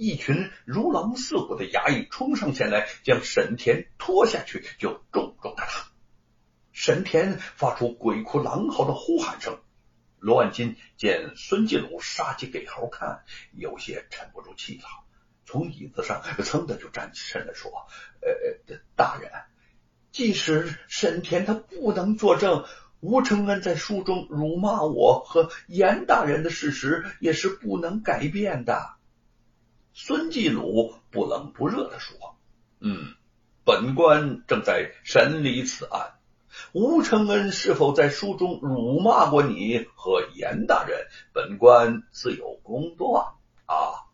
一群如狼似虎的衙役冲上前来，将沈田拖下去，就重重的打。沈田发出鬼哭狼嚎的呼喊声。罗万金见孙继鲁杀鸡给猴看，有些沉不住气了，从椅子上噌的就站起身来说：“呃，大人，即使沈田他不能作证，吴承恩在书中辱骂我和严大人的事实也是不能改变的。”孙继鲁不冷不热的说：“嗯，本官正在审理此案。”吴承恩是否在书中辱骂过你和严大人？本官自有公断啊！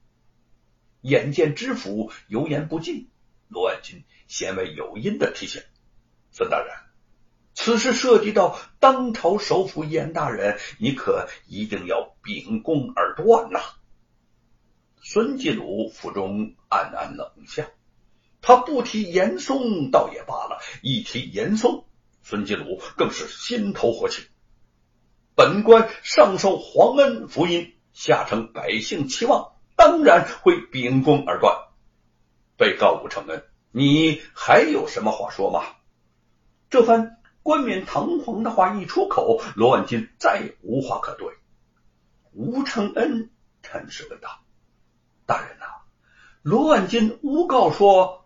眼见知府油盐不进，罗万金先为有因的提醒：“孙大人，此事涉及到当朝首辅严大人，你可一定要秉公而断呐！”孙继鲁腹中暗暗冷笑，他不提严嵩倒也罢了，一提严嵩。孙继鲁更是心头火起，本官上受皇恩福荫，下承百姓期望，当然会秉公而断。被告吴承恩，你还有什么话说吗？这番冠冕堂皇的话一出口，罗万金再也无话可对。吴承恩沉声问道：“大人呐，罗万金诬告说，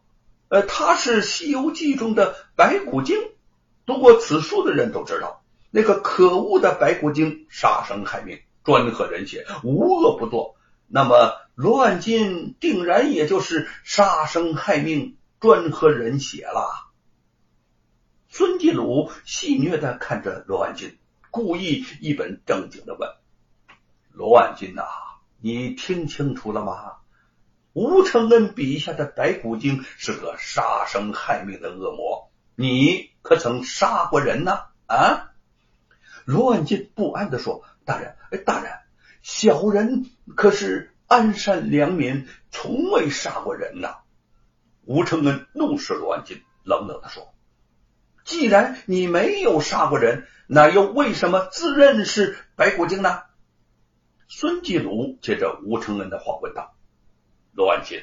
呃，他是《西游记》中的白骨精。”读过此书的人都知道，那个可恶的白骨精杀生害命，专喝人血，无恶不作。那么罗万金定然也就是杀生害命，专喝人血了。孙继鲁戏谑的看着罗万金，故意一本正经的问：“罗万金呐，你听清楚了吗？吴承恩笔下的白骨精是个杀生害命的恶魔，你。”可曾杀过人呢？啊！罗万金不安的说：“大人，哎大人，小人可是安善良民，从未杀过人呐。”吴承恩怒视罗万金，冷冷的说：“既然你没有杀过人，那又为什么自认是白骨精呢？”孙继鲁接着吴承恩的话问道：“罗万金，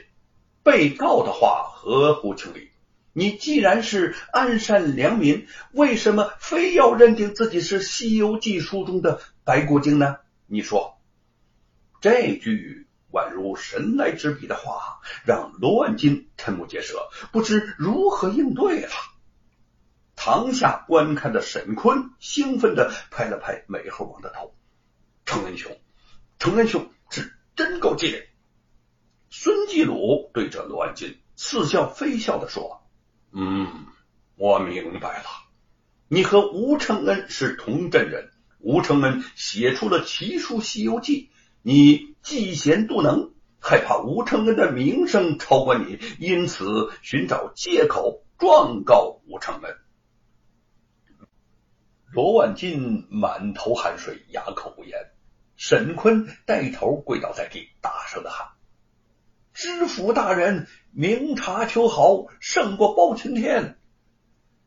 被告的话合乎情理。”你既然是安善良民，为什么非要认定自己是《西游记》书中的白骨精呢？你说，这句宛如神来之笔的话，让罗万金瞠目结舌，不知如何应对了。堂下观看的沈坤兴奋的拍了拍美猴王的头：“程恩兄，程恩兄是真够机灵。”孙继鲁对着罗万金似笑非笑的说。嗯，我明白了。你和吴承恩是同镇人，吴承恩写出了奇书《西游记》，你嫉贤妒能，害怕吴承恩的名声超过你，因此寻找借口状告吴承恩。罗万金满头汗水，哑口无言。沈坤带头跪倒在地，大声的喊。知府大人，明察秋毫，胜过包青天。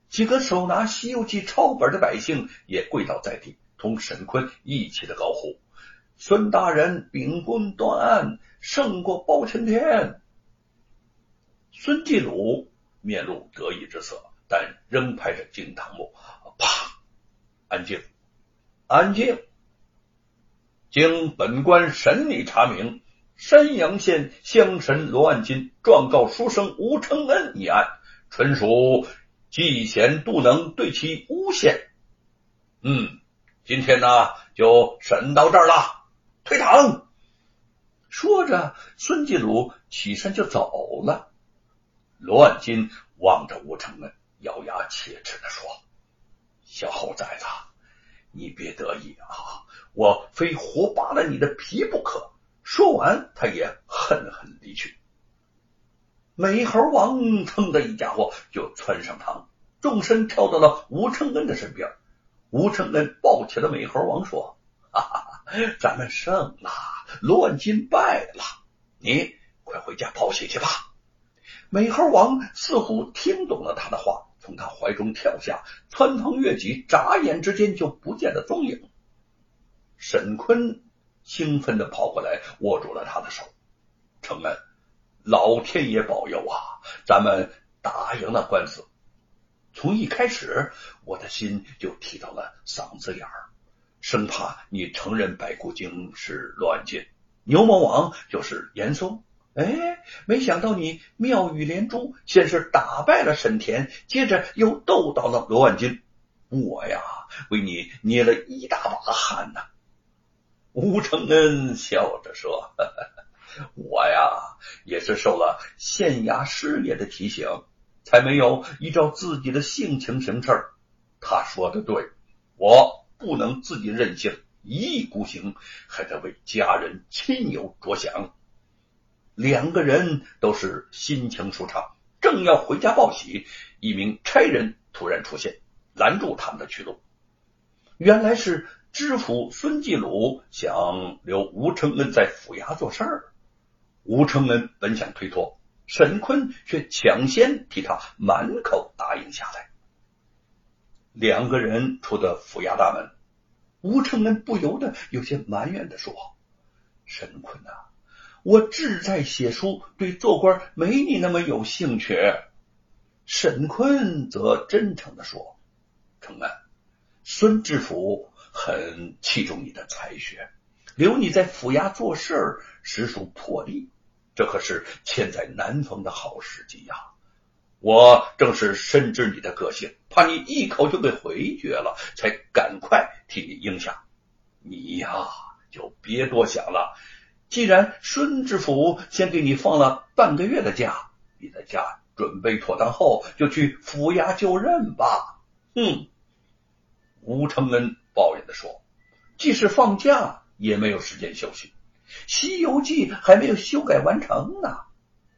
几个手拿《西游记》抄本的百姓也跪倒在地，同沈坤一起的高呼：“孙大人秉公断案，胜过包青天。”孙继鲁面露得意之色，但仍拍着惊堂木：“啪！安静，安静！经本官审理查明。”山阳县乡神罗万金状告书生吴承恩一案，纯属嫉贤妒能，对其诬陷。嗯，今天呢就审到这儿了，退堂。说着，孙继鲁起身就走了。罗万金望着吴承恩，咬牙切齿的说：“小猴崽子，你别得意啊，我非活扒了你的皮不可。”说完，他也恨恨离去。美猴王腾的一家伙就窜上堂，纵身跳到了吴承恩的身边。吴承恩抱起了美猴王，说：“哈哈哈，咱们胜了，乱金败了，你快回家报喜去吧。”美猴王似乎听懂了他的话，从他怀中跳下，穿堂越脊，眨眼之间就不见了踪影。沈坤。兴奋的跑过来，握住了他的手。承恩，老天爷保佑啊，咱们打赢了官司。从一开始，我的心就提到了嗓子眼儿，生怕你承认白骨精是罗万金，牛魔王就是严嵩。哎，没想到你妙语连珠，先是打败了沈田，接着又斗倒了罗万金，我呀为你捏了一大把汗呐。吴承恩笑着说：“ 我呀也是受了县衙师爷的提醒。”才没有依照自己的性情行事。他说的对，我不能自己任性，一意孤行，还得为家人亲友着想。两个人都是心情舒畅，正要回家报喜，一名差人突然出现，拦住他们的去路。原来是知府孙继鲁想留吴承恩在府衙做事儿，吴承恩本想推脱。沈坤却抢先替他满口答应下来。两个人出的府衙大门，吴承恩不由得有些埋怨的说：“沈坤呐，我志在写书，对做官没你那么有兴趣。”沈坤则真诚的说：“承恩，孙知府很器重你的才学，留你在府衙做事儿实属破例。”这可是千载难逢的好时机呀！我正是深知你的个性，怕你一口就给回绝了，才赶快替你应下。你呀，就别多想了。既然孙知府先给你放了半个月的假，你在家准备妥当后，就去府衙就任吧。哼！吴承恩抱怨的说：“即使放假，也没有时间休息。”《西游记》还没有修改完成呢，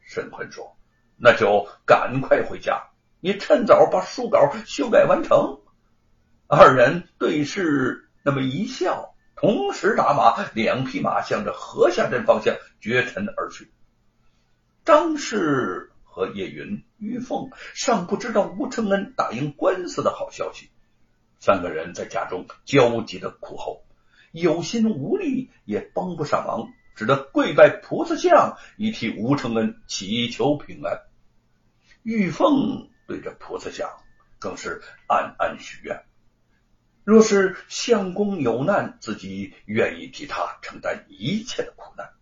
沈坤说：“那就赶快回家，你趁早把书稿修改完成。”二人对视那么一笑，同时打马，两匹马向着河下镇方向绝尘而去。张氏和叶云、玉凤尚不知道吴承恩打赢官司的好消息，三个人在家中焦急的苦候。有心无力，也帮不上忙，只得跪拜菩萨像，以替吴承恩祈求平安。玉凤对着菩萨像，更是暗暗许愿：若是相公有难，自己愿意替他承担一切的苦难。